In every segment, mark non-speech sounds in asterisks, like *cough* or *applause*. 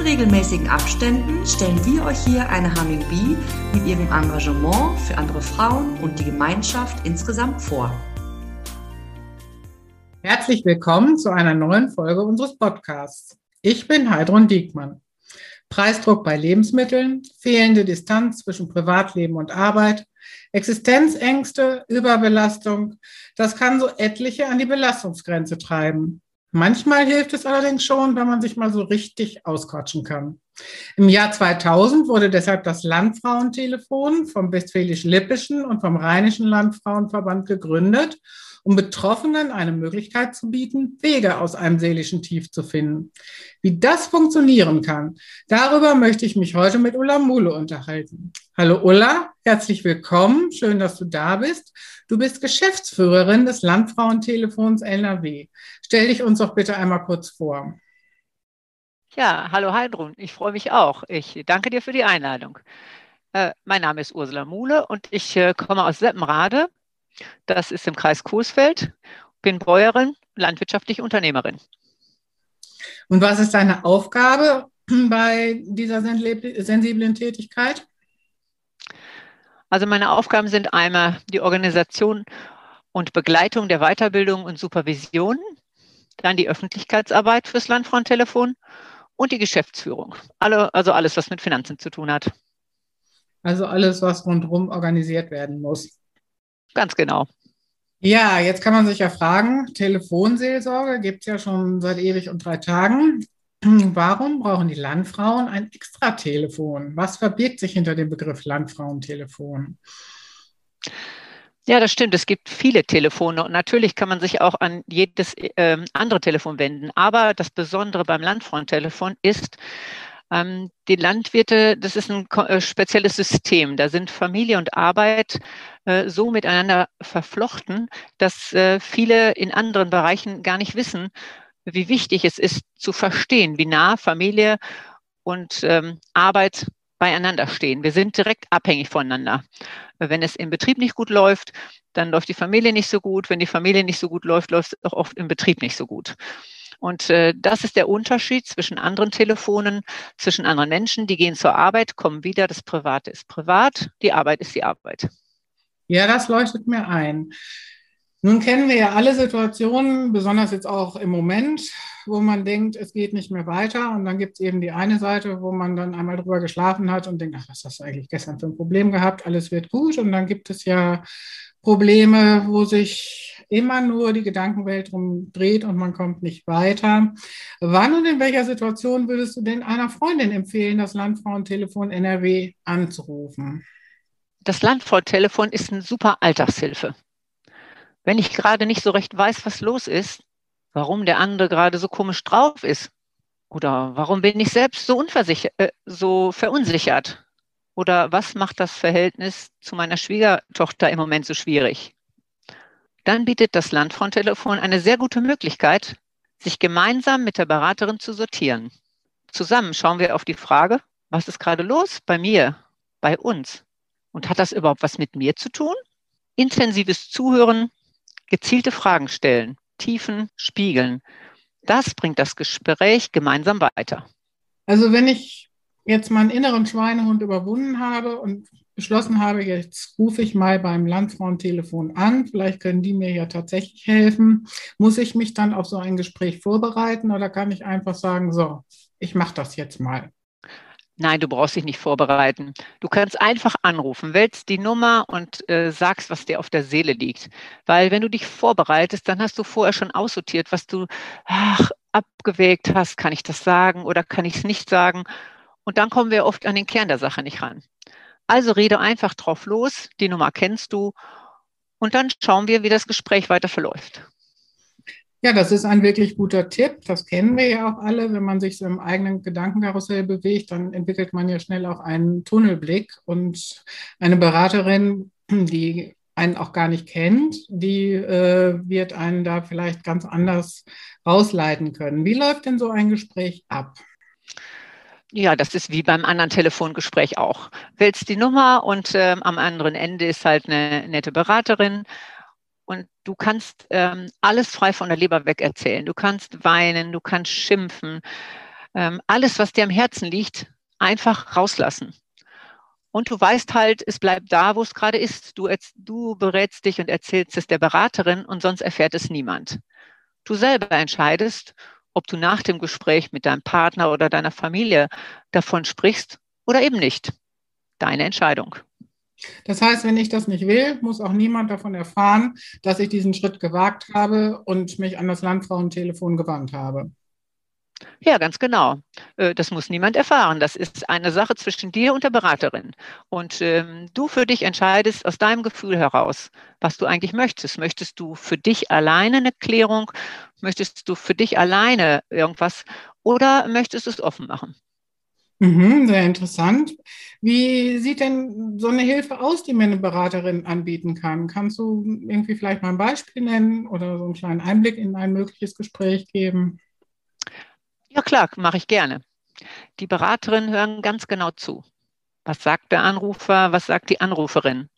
In regelmäßigen Abständen stellen wir euch hier eine Humming Bee mit ihrem Engagement für andere Frauen und die Gemeinschaft insgesamt vor. Herzlich willkommen zu einer neuen Folge unseres Podcasts. Ich bin Heidrun Diekmann. Preisdruck bei Lebensmitteln, fehlende Distanz zwischen Privatleben und Arbeit, Existenzängste, Überbelastung, das kann so etliche an die Belastungsgrenze treiben. Manchmal hilft es allerdings schon, wenn man sich mal so richtig ausquatschen kann. Im Jahr 2000 wurde deshalb das Landfrauentelefon vom Westfälisch-Lippischen und vom Rheinischen Landfrauenverband gegründet um Betroffenen eine Möglichkeit zu bieten, Wege aus einem seelischen Tief zu finden. Wie das funktionieren kann, darüber möchte ich mich heute mit Ulla Mule unterhalten. Hallo Ulla, herzlich willkommen. Schön, dass du da bist. Du bist Geschäftsführerin des Landfrauentelefons NRW. Stell dich uns doch bitte einmal kurz vor. Ja, hallo Heidrun, ich freue mich auch. Ich danke dir für die Einladung. Äh, mein Name ist Ursula Muhle und ich äh, komme aus Seppenrade das ist im Kreis Coesfeld. Bin Bäuerin, landwirtschaftliche Unternehmerin. Und was ist deine Aufgabe bei dieser sensiblen Tätigkeit? Also meine Aufgaben sind einmal die Organisation und Begleitung der Weiterbildung und Supervision, dann die Öffentlichkeitsarbeit fürs Landfrauentelefon und die Geschäftsführung. Alle, also alles, was mit Finanzen zu tun hat. Also alles, was rundherum organisiert werden muss. Ganz genau. Ja, jetzt kann man sich ja fragen, Telefonseelsorge gibt es ja schon seit ewig und drei Tagen. *clears throat* Warum brauchen die Landfrauen ein Extratelefon? Was verbirgt sich hinter dem Begriff Landfrauentelefon? Ja, das stimmt. Es gibt viele Telefone und natürlich kann man sich auch an jedes äh, andere Telefon wenden. Aber das Besondere beim Landfrauentelefon ist, die Landwirte, das ist ein äh, spezielles System. Da sind Familie und Arbeit äh, so miteinander verflochten, dass äh, viele in anderen Bereichen gar nicht wissen, wie wichtig es ist zu verstehen, wie nah Familie und ähm, Arbeit beieinander stehen. Wir sind direkt abhängig voneinander. Wenn es im Betrieb nicht gut läuft, dann läuft die Familie nicht so gut. Wenn die Familie nicht so gut läuft, läuft es auch oft im Betrieb nicht so gut. Und äh, das ist der Unterschied zwischen anderen Telefonen, zwischen anderen Menschen. Die gehen zur Arbeit, kommen wieder. Das Private ist privat, die Arbeit ist die Arbeit. Ja, das leuchtet mir ein. Nun kennen wir ja alle Situationen, besonders jetzt auch im Moment, wo man denkt, es geht nicht mehr weiter. Und dann gibt es eben die eine Seite, wo man dann einmal drüber geschlafen hat und denkt, ach, was hast du eigentlich gestern für ein Problem gehabt? Alles wird gut. Und dann gibt es ja Probleme, wo sich immer nur die Gedankenwelt drum dreht und man kommt nicht weiter. Wann und in welcher Situation würdest du denn einer Freundin empfehlen, das Landfrauentelefon NRW anzurufen? Das Landfrauentelefon ist eine super Alltagshilfe. Wenn ich gerade nicht so recht weiß, was los ist, warum der andere gerade so komisch drauf ist oder warum bin ich selbst so, äh, so verunsichert oder was macht das Verhältnis zu meiner Schwiegertochter im Moment so schwierig? Dann bietet das Landfrauentelefon eine sehr gute Möglichkeit, sich gemeinsam mit der Beraterin zu sortieren. Zusammen schauen wir auf die Frage, was ist gerade los bei mir, bei uns? Und hat das überhaupt was mit mir zu tun? Intensives Zuhören, gezielte Fragen stellen, Tiefen spiegeln. Das bringt das Gespräch gemeinsam weiter. Also wenn ich jetzt meinen inneren Schweinehund überwunden habe und beschlossen habe, jetzt rufe ich mal beim Landfrauentelefon an, vielleicht können die mir ja tatsächlich helfen. Muss ich mich dann auf so ein Gespräch vorbereiten oder kann ich einfach sagen, so, ich mache das jetzt mal? Nein, du brauchst dich nicht vorbereiten. Du kannst einfach anrufen, wählst die Nummer und äh, sagst, was dir auf der Seele liegt. Weil wenn du dich vorbereitest, dann hast du vorher schon aussortiert, was du ach, abgewägt hast. Kann ich das sagen oder kann ich es nicht sagen? Und dann kommen wir oft an den Kern der Sache nicht ran. Also rede einfach drauf los, die Nummer kennst du und dann schauen wir, wie das Gespräch weiter verläuft. Ja, das ist ein wirklich guter Tipp. Das kennen wir ja auch alle. Wenn man sich so im eigenen Gedankenkarussell bewegt, dann entwickelt man ja schnell auch einen Tunnelblick. Und eine Beraterin die einen auch gar nicht kennt, die äh, wird einen da vielleicht ganz anders rausleiten können. Wie läuft denn so ein Gespräch ab? Ja, das ist wie beim anderen Telefongespräch auch. Wählst die Nummer und äh, am anderen Ende ist halt eine nette Beraterin und du kannst ähm, alles frei von der Leber weg erzählen. Du kannst weinen, du kannst schimpfen. Ähm, alles, was dir am Herzen liegt, einfach rauslassen. Und du weißt halt, es bleibt da, wo es gerade ist. Du, du berätst dich und erzählst es der Beraterin und sonst erfährt es niemand. Du selber entscheidest, ob du nach dem Gespräch mit deinem Partner oder deiner Familie davon sprichst oder eben nicht. Deine Entscheidung. Das heißt, wenn ich das nicht will, muss auch niemand davon erfahren, dass ich diesen Schritt gewagt habe und mich an das Landfrauentelefon gewandt habe. Ja, ganz genau. Äh, das muss niemand erfahren. Das ist eine Sache zwischen dir und der Beraterin. Und ähm, du für dich entscheidest aus deinem Gefühl heraus, was du eigentlich möchtest. Möchtest du für dich alleine eine Klärung? Möchtest du für dich alleine irgendwas? Oder möchtest du es offen machen? Mhm, sehr interessant. Wie sieht denn so eine Hilfe aus, die mir eine Beraterin anbieten kann? Kannst du irgendwie vielleicht mal ein Beispiel nennen oder so einen kleinen Einblick in ein mögliches Gespräch geben? Ja klar, mache ich gerne. Die Beraterinnen hören ganz genau zu. Was sagt der Anrufer? Was sagt die Anruferin?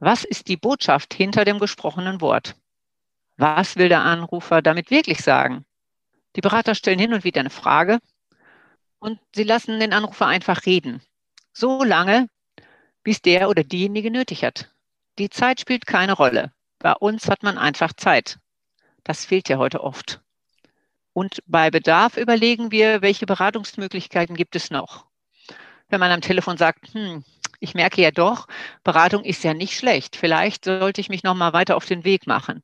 Was ist die Botschaft hinter dem gesprochenen Wort? Was will der Anrufer damit wirklich sagen? Die Berater stellen hin und wieder eine Frage und sie lassen den Anrufer einfach reden. So lange, bis der oder diejenige nötig hat. Die Zeit spielt keine Rolle. Bei uns hat man einfach Zeit. Das fehlt ja heute oft. Und bei Bedarf überlegen wir, welche Beratungsmöglichkeiten gibt es noch. Wenn man am Telefon sagt, hm, ich merke ja doch, Beratung ist ja nicht schlecht. Vielleicht sollte ich mich noch mal weiter auf den Weg machen.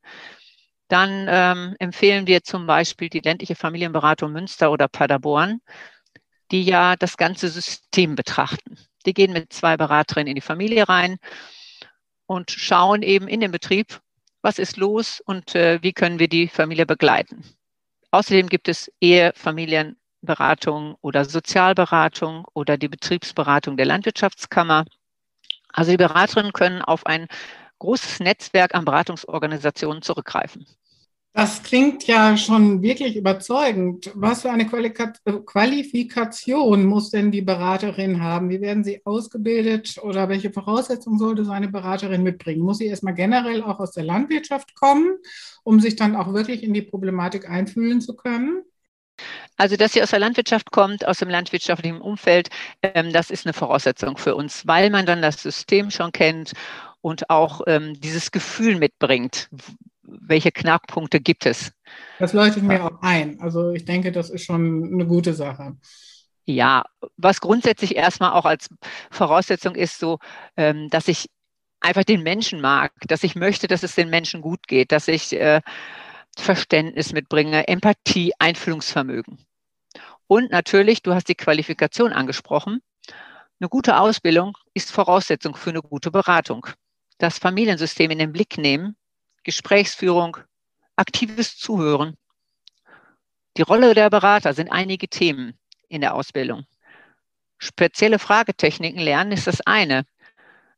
Dann ähm, empfehlen wir zum Beispiel die ländliche Familienberatung Münster oder Paderborn, die ja das ganze System betrachten. Die gehen mit zwei Beraterinnen in die Familie rein und schauen eben in den Betrieb, was ist los und äh, wie können wir die Familie begleiten. Außerdem gibt es Ehe, Familienberatung oder Sozialberatung oder die Betriebsberatung der Landwirtschaftskammer. Also die Beraterinnen können auf ein großes Netzwerk an Beratungsorganisationen zurückgreifen. Das klingt ja schon wirklich überzeugend. Was für eine Qualifikation muss denn die Beraterin haben? Wie werden sie ausgebildet oder welche Voraussetzungen sollte so eine Beraterin mitbringen? Muss sie erstmal generell auch aus der Landwirtschaft kommen, um sich dann auch wirklich in die Problematik einfühlen zu können? Also, dass sie aus der Landwirtschaft kommt, aus dem landwirtschaftlichen Umfeld, ähm, das ist eine Voraussetzung für uns, weil man dann das System schon kennt und auch ähm, dieses Gefühl mitbringt, welche Knackpunkte gibt es? Das leuchtet mir auch ein. Also ich denke, das ist schon eine gute Sache. Ja, was grundsätzlich erstmal auch als Voraussetzung ist, so, ähm, dass ich einfach den Menschen mag, dass ich möchte, dass es den Menschen gut geht, dass ich äh, Verständnis mitbringe, Empathie, Einfühlungsvermögen. Und natürlich, du hast die Qualifikation angesprochen. Eine gute Ausbildung ist Voraussetzung für eine gute Beratung. Das Familiensystem in den Blick nehmen Gesprächsführung, aktives Zuhören. Die Rolle der Berater sind einige Themen in der Ausbildung. Spezielle Fragetechniken lernen ist das eine.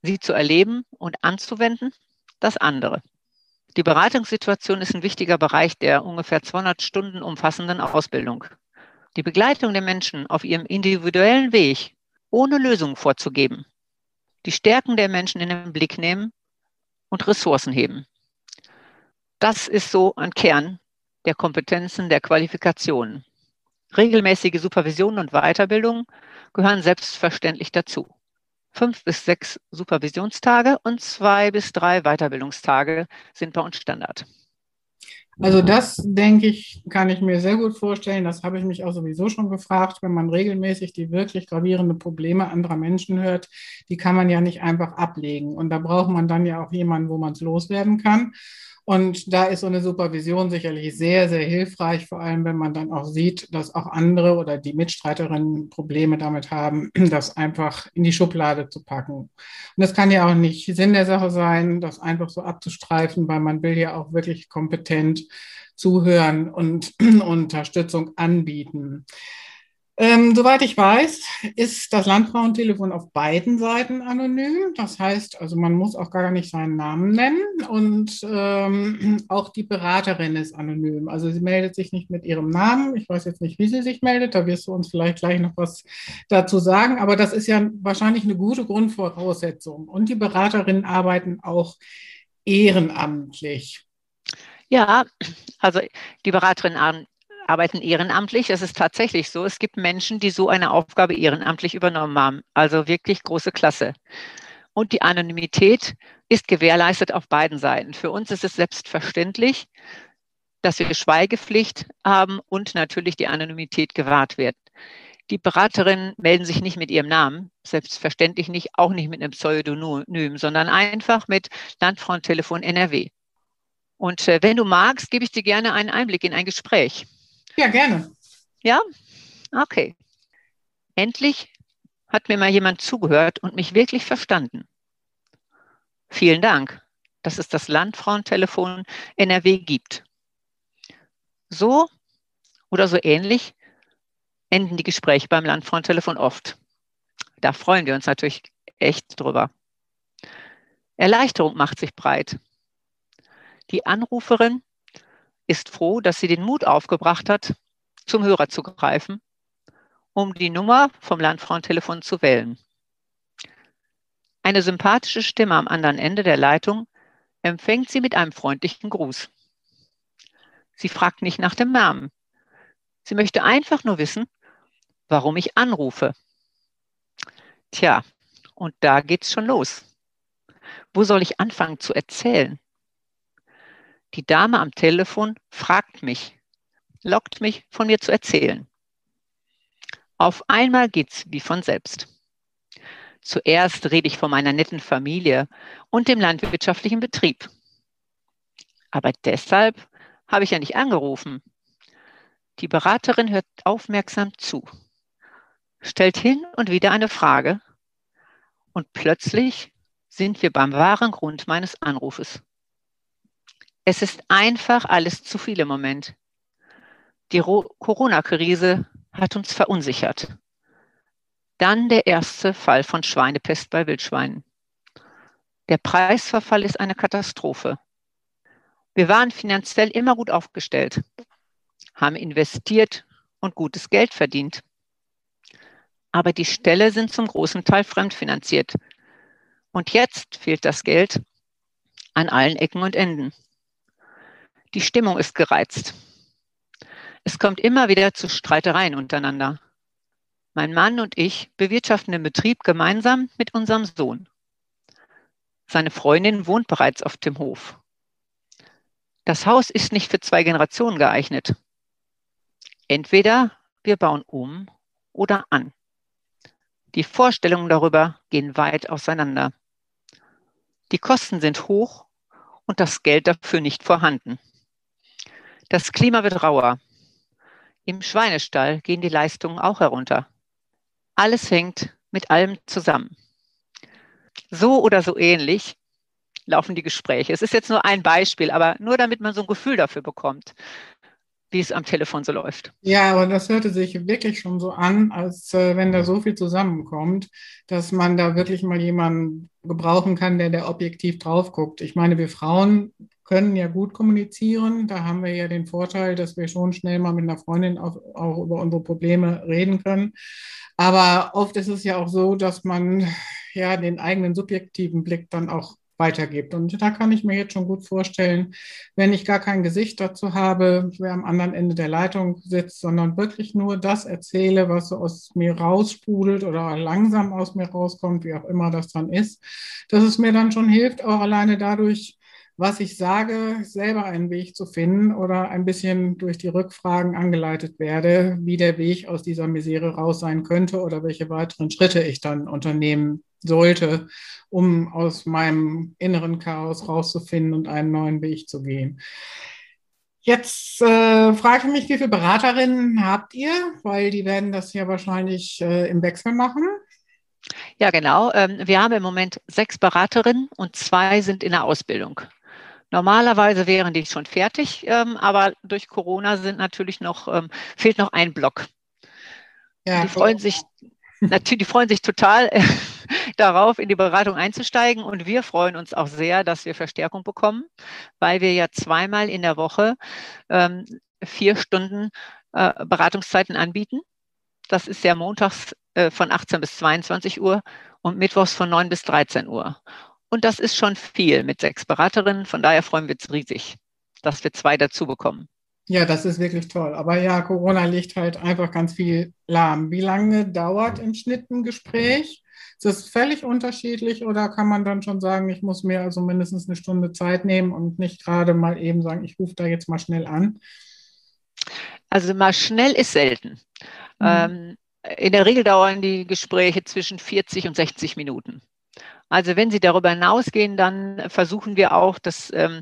Sie zu erleben und anzuwenden, das andere. Die Beratungssituation ist ein wichtiger Bereich der ungefähr 200 Stunden umfassenden Ausbildung. Die Begleitung der Menschen auf ihrem individuellen Weg, ohne Lösungen vorzugeben. Die Stärken der Menschen in den Blick nehmen und Ressourcen heben. Das ist so ein Kern der Kompetenzen, der Qualifikationen. Regelmäßige Supervision und Weiterbildung gehören selbstverständlich dazu. Fünf bis sechs Supervisionstage und zwei bis drei Weiterbildungstage sind bei uns Standard. Also das, denke ich, kann ich mir sehr gut vorstellen. Das habe ich mich auch sowieso schon gefragt, wenn man regelmäßig die wirklich gravierenden Probleme anderer Menschen hört, die kann man ja nicht einfach ablegen. Und da braucht man dann ja auch jemanden, wo man es loswerden kann. Und da ist so eine Supervision sicherlich sehr, sehr hilfreich, vor allem wenn man dann auch sieht, dass auch andere oder die Mitstreiterinnen Probleme damit haben, *clears throat* das einfach in die Schublade zu packen. Und das kann ja auch nicht Sinn der Sache sein, das einfach so abzustreifen, weil man will ja auch wirklich kompetent zuhören und *clears throat* Unterstützung anbieten. Ähm, soweit ich weiß, ist das Landfrauentelefon auf beiden Seiten anonym. Das heißt, also man muss auch gar nicht seinen Namen nennen und ähm, auch die Beraterin ist anonym. Also sie meldet sich nicht mit ihrem Namen. Ich weiß jetzt nicht, wie sie sich meldet. Da wirst du uns vielleicht gleich noch was dazu sagen. Aber das ist ja wahrscheinlich eine gute Grundvoraussetzung. Und die Beraterinnen arbeiten auch ehrenamtlich. Ja, also die Beraterinnen arbeiten ehrenamtlich. Es ist tatsächlich so. Es gibt Menschen, die so eine Aufgabe ehrenamtlich übernommen haben. Also wirklich große Klasse. Und die Anonymität ist gewährleistet auf beiden Seiten. Für uns ist es selbstverständlich, dass wir Schweigepflicht haben und natürlich die Anonymität gewahrt wird. Die Beraterinnen melden sich nicht mit ihrem Namen, selbstverständlich nicht, auch nicht mit einem Pseudonym, sondern einfach mit Landfrauentelefon NRW. Und äh, wenn du magst, gebe ich dir gerne einen Einblick in ein Gespräch. Ja, gerne. Ja? Okay. Endlich hat mir mal jemand zugehört und mich wirklich verstanden. Vielen Dank, dass es das Landfrauentelefon NRW gibt. So oder so ähnlich enden die Gespräche beim Landfrauentelefon oft. Da freuen wir uns natürlich echt drüber. Erleichterung macht sich breit. Die Anruferin ist froh, dass sie den Mut aufgebracht hat, zum Hörer zu greifen, um die Nummer vom Landfrauentelefon zu wählen. Eine sympathische Stimme am anderen Ende der Leitung empfängt sie mit einem freundlichen Gruß. Sie fragt nicht nach dem Namen. Sie möchte einfach nur wissen, warum ich anrufe. Tja, und da geht's schon los. Wo soll ich anfangen zu erzählen? Die Dame am Telefon fragt mich, lockt mich von mir zu erzählen. Auf einmal geht's wie von selbst. Zuerst rede ich von meiner netten Familie und dem landwirtschaftlichen Betrieb. Aber deshalb habe ich ja nicht angerufen. Die Beraterin hört aufmerksam zu, stellt hin und wieder eine Frage und plötzlich sind wir beim wahren Grund meines Anrufes. Es ist einfach alles zu viel im Moment. Die Corona-Krise hat uns verunsichert. Dann der erste Fall von Schweinepest bei Wildschweinen. Der Preisverfall ist eine Katastrophe. Wir waren finanziell immer gut aufgestellt, haben investiert und gutes Geld verdient. Aber die Ställe sind zum großen Teil fremdfinanziert. Und jetzt fehlt das Geld an allen Ecken und Enden. Die Stimmung ist gereizt. Es kommt immer wieder zu Streitereien untereinander. Mein Mann und ich bewirtschaften den Betrieb gemeinsam mit unserem Sohn. Seine Freundin wohnt bereits auf dem Hof. Das Haus ist nicht für zwei Generationen geeignet. Entweder wir bauen um oder an. Die Vorstellungen darüber gehen weit auseinander. Die Kosten sind hoch und das Geld dafür nicht vorhanden. Das Klima wird rauer. Im Schweinestall gehen die Leistungen auch herunter. Alles hängt mit allem zusammen. So oder so ähnlich laufen die Gespräche. Es ist jetzt nur ein Beispiel, aber nur damit man so ein Gefühl dafür bekommt, wie es am Telefon so läuft. Ja, aber das hörte sich wirklich schon so an, als äh, wenn da so viel zusammenkommt, dass man da wirklich mal jemanden gebrauchen kann, der da objektiv drauf guckt. Ich meine, wir Frauen können ja gut kommunizieren. Da haben wir ja den Vorteil, dass wir schon schnell mal mit einer Freundin auch, auch über unsere Probleme reden können. Aber oft ist es ja auch so, dass man ja den eigenen subjektiven Blick dann auch weitergibt. Und da kann ich mir jetzt schon gut vorstellen, wenn ich gar kein Gesicht dazu habe, wer am anderen Ende der Leitung sitzt, sondern wirklich nur das erzähle, was so aus mir raussprudelt oder langsam aus mir rauskommt, wie auch immer das dann ist, dass es mir dann schon hilft, auch alleine dadurch, was ich sage, selber einen Weg zu finden oder ein bisschen durch die Rückfragen angeleitet werde, wie der Weg aus dieser Misere raus sein könnte oder welche weiteren Schritte ich dann unternehmen sollte, um aus meinem inneren Chaos rauszufinden und einen neuen Weg zu gehen. Jetzt äh, frage ich mich, wie viele Beraterinnen habt ihr? Weil die werden das ja wahrscheinlich äh, im Wechsel machen. Ja, genau. Ähm, wir haben im Moment sechs Beraterinnen und zwei sind in der Ausbildung. Normalerweise wären die schon fertig, ähm, aber durch Corona sind natürlich noch, ähm, fehlt noch ein Block. Ja, die freuen sich *laughs* natürlich, die freuen sich total *laughs* darauf, in die Beratung einzusteigen. Und wir freuen uns auch sehr, dass wir Verstärkung bekommen, weil wir ja zweimal in der Woche ähm, vier Stunden äh, Beratungszeiten anbieten. Das ist ja montags äh, von 18 bis 22 Uhr und mittwochs von 9 bis 13 Uhr. Und das ist schon viel mit sechs Beraterinnen. Von daher freuen wir uns riesig, dass wir zwei dazu bekommen. Ja, das ist wirklich toll. Aber ja, Corona legt halt einfach ganz viel lahm. Wie lange dauert im Schnitt ein Gespräch? Ist das völlig unterschiedlich oder kann man dann schon sagen, ich muss mir also mindestens eine Stunde Zeit nehmen und nicht gerade mal eben sagen, ich rufe da jetzt mal schnell an? Also mal schnell ist selten. Mhm. Ähm, in der Regel dauern die Gespräche zwischen 40 und 60 Minuten. Also wenn Sie darüber hinausgehen, dann versuchen wir auch, das ähm,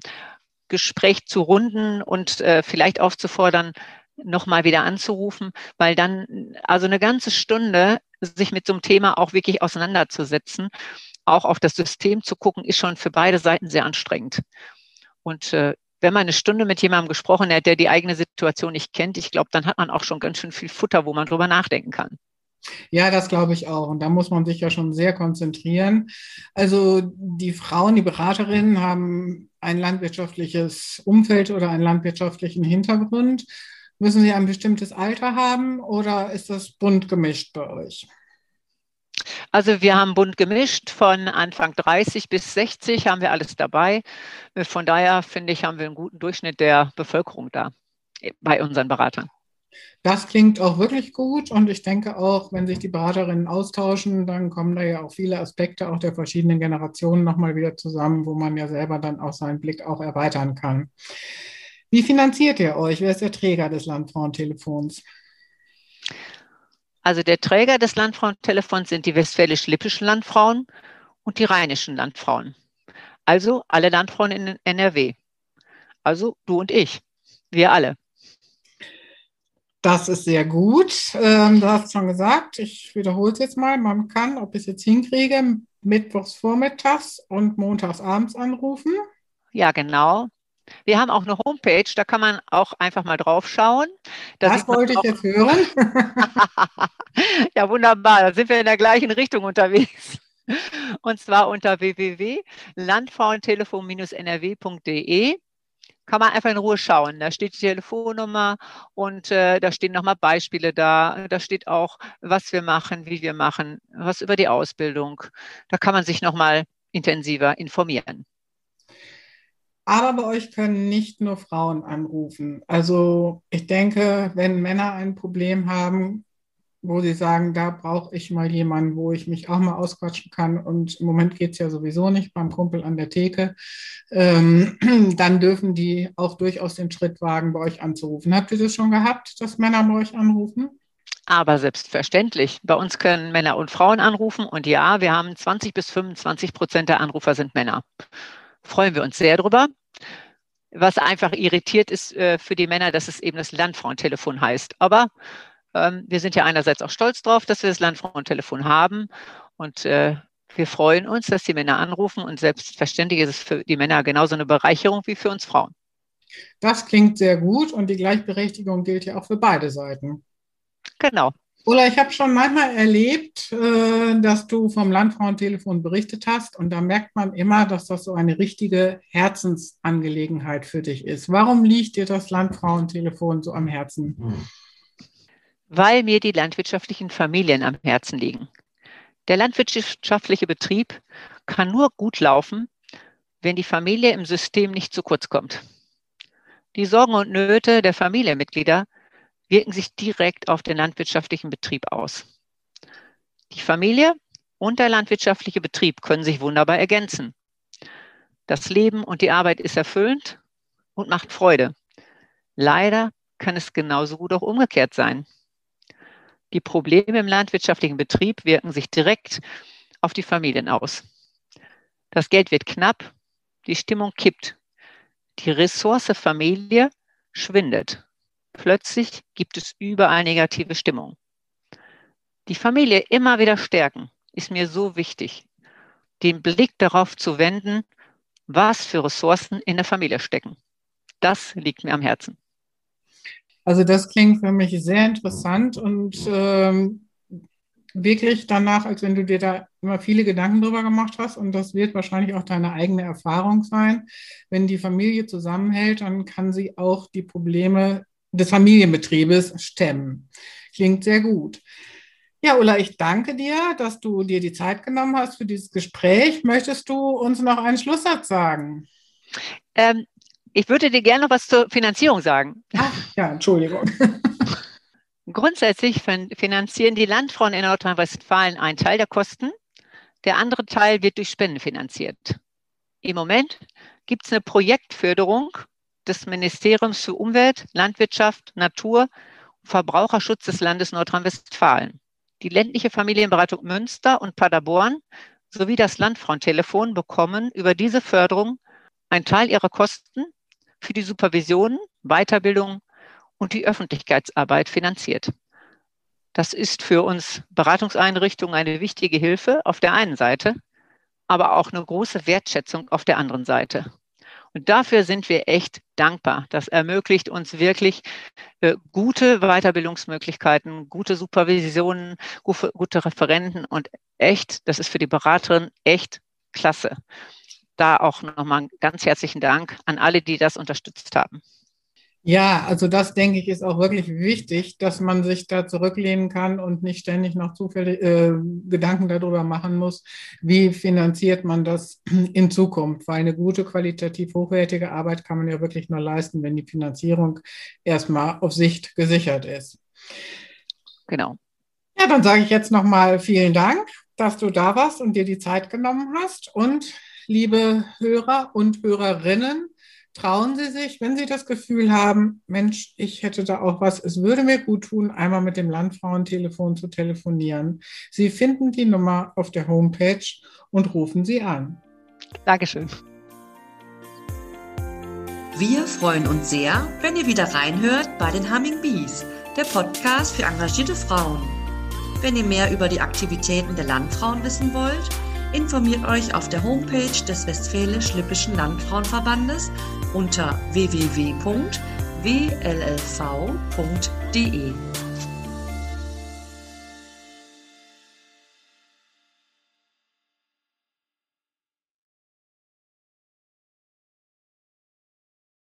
Gespräch zu runden und äh, vielleicht aufzufordern, nochmal wieder anzurufen, weil dann also eine ganze Stunde sich mit so einem Thema auch wirklich auseinanderzusetzen, auch auf das System zu gucken, ist schon für beide Seiten sehr anstrengend. Und äh, wenn man eine Stunde mit jemandem gesprochen hat, der die eigene Situation nicht kennt, ich glaube, dann hat man auch schon ganz schön viel Futter, wo man drüber nachdenken kann. Ja, das glaube ich auch. Und da muss man sich ja schon sehr konzentrieren. Also die Frauen, die Beraterinnen haben ein landwirtschaftliches Umfeld oder einen landwirtschaftlichen Hintergrund. Müssen sie ein bestimmtes Alter haben oder ist das bunt gemischt bei euch? Also wir haben bunt gemischt, von Anfang 30 bis 60 haben wir alles dabei. Von daher finde ich, haben wir einen guten Durchschnitt der Bevölkerung da bei unseren Beratern. Das klingt auch wirklich gut und ich denke auch, wenn sich die Beraterinnen austauschen, dann kommen da ja auch viele Aspekte auch der verschiedenen Generationen nochmal wieder zusammen, wo man ja selber dann auch seinen Blick auch erweitern kann. Wie finanziert ihr euch? Wer ist der Träger des Landfrauentelefons? Also der Träger des Landfrauentelefons sind die westfälisch-lippischen Landfrauen und die rheinischen Landfrauen. Also alle Landfrauen in NRW. Also du und ich. Wir alle. Das ist sehr gut. Ähm, du hast schon gesagt, ich wiederhole es jetzt mal. Man kann, ob ich es jetzt hinkriege, mittwochs vormittags und montags abends anrufen. Ja, genau. Wir haben auch eine Homepage, da kann man auch einfach mal drauf schauen. Da das wollte ich jetzt hören. *laughs* ja, wunderbar. Da sind wir in der gleichen Richtung unterwegs. Und zwar unter www.landfrauentelefon-nrw.de kann man einfach in Ruhe schauen. Da steht die Telefonnummer und äh, da stehen nochmal Beispiele da. Da steht auch, was wir machen, wie wir machen, was über die Ausbildung. Da kann man sich nochmal intensiver informieren. Aber bei euch können nicht nur Frauen anrufen. Also ich denke, wenn Männer ein Problem haben, wo sie sagen, da brauche ich mal jemanden, wo ich mich auch mal ausquatschen kann. Und im Moment geht es ja sowieso nicht beim Kumpel an der Theke. Ähm, *clears throat* dann dürfen die auch durchaus den Schritt wagen, bei euch anzurufen. Habt ihr das schon gehabt, dass Männer bei euch anrufen? Aber selbstverständlich. Bei uns können Männer und Frauen anrufen. Und ja, wir haben 20 bis 25 Prozent der Anrufer sind Männer. Freuen wir uns sehr drüber. Was einfach irritiert ist äh, für die Männer, dass es eben das Landfrauentelefon heißt. Aber wir sind ja einerseits auch stolz drauf, dass wir das Landfrauentelefon haben und äh, wir freuen uns, dass die Männer anrufen und selbstverständlich ist es für die Männer genauso eine Bereicherung wie für uns Frauen. Das klingt sehr gut und die Gleichberechtigung gilt ja auch für beide Seiten. Genau. Oder ich habe schon manchmal erlebt, äh, dass du vom Landfrauentelefon berichtet hast und da merkt man immer, dass das so eine richtige Herzensangelegenheit für dich ist. Warum liegt dir das Landfrauentelefon so am Herzen? Hm weil mir die landwirtschaftlichen Familien am Herzen liegen. Der landwirtschaftliche Betrieb kann nur gut laufen, wenn die Familie im System nicht zu kurz kommt. Die Sorgen und Nöte der Familienmitglieder wirken sich direkt auf den landwirtschaftlichen Betrieb aus. Die Familie und der landwirtschaftliche Betrieb können sich wunderbar ergänzen. Das Leben und die Arbeit ist erfüllend und macht Freude. Leider kann es genauso gut auch umgekehrt sein. Die Probleme im landwirtschaftlichen Betrieb wirken sich direkt auf die Familien aus. Das Geld wird knapp, die Stimmung kippt, die Ressource Familie schwindet. Plötzlich gibt es überall negative Stimmung. Die Familie immer wieder stärken ist mir so wichtig, den Blick darauf zu wenden, was für Ressourcen in der Familie stecken. Das liegt mir am Herzen. Also das klingt für mich sehr interessant und ähm, wirklich danach, als wenn du dir da immer viele Gedanken drüber gemacht hast. Und das wird wahrscheinlich auch deine eigene Erfahrung sein. Wenn die Familie zusammenhält, dann kann sie auch die Probleme des Familienbetriebes stemmen. Klingt sehr gut. Ja, Ulla, ich danke dir, dass du dir die Zeit genommen hast für dieses Gespräch. Möchtest du uns noch einen Schlusssatz sagen? Ähm, ich würde dir gerne noch was zur Finanzierung sagen. Ach, ja, Entschuldigung. Grundsätzlich finanzieren die Landfrauen in Nordrhein-Westfalen einen Teil der Kosten. Der andere Teil wird durch Spenden finanziert. Im Moment gibt es eine Projektförderung des Ministeriums für Umwelt, Landwirtschaft, Natur und Verbraucherschutz des Landes Nordrhein-Westfalen die ländliche Familienberatung Münster und Paderborn sowie das Landfrauentelefon bekommen über diese Förderung einen Teil ihrer Kosten für die Supervision, Weiterbildung und die Öffentlichkeitsarbeit finanziert. Das ist für uns Beratungseinrichtungen eine wichtige Hilfe auf der einen Seite, aber auch eine große Wertschätzung auf der anderen Seite. Und dafür sind wir echt dankbar. Das ermöglicht uns wirklich äh, gute Weiterbildungsmöglichkeiten, gute Supervisionen, gute, gute Referenten und echt, das ist für die Beraterin echt klasse. Da auch nochmal ganz herzlichen Dank an alle, die das unterstützt haben. Ja, also das denke ich ist auch wirklich wichtig, dass man sich da zurücklehnen kann und nicht ständig noch zufällig äh, Gedanken darüber machen muss, wie finanziert man das *clears throat* in Zukunft, weil eine gute qualitativ hochwertige Arbeit kann man ja wirklich nur leisten, wenn die Finanzierung erstmal auf Sicht gesichert ist. Genau. Ja, dann sage ich jetzt nochmal vielen Dank, dass du da warst und dir die Zeit genommen hast und liebe Hörer und Hörerinnen, trauen Sie sich, wenn Sie das Gefühl haben, Mensch, ich hätte da auch was, es würde mir gut tun, einmal mit dem Landfrauentelefon zu telefonieren. Sie finden die Nummer auf der Homepage und rufen Sie an. Dankeschön. Wir freuen uns sehr, wenn ihr wieder reinhört bei den Humming Bees, der Podcast für engagierte Frauen. Wenn ihr mehr über die Aktivitäten der Landfrauen wissen wollt, informiert euch auf der Homepage des Westfälisch-Lippischen Landfrauenverbandes unter www.wllv.de.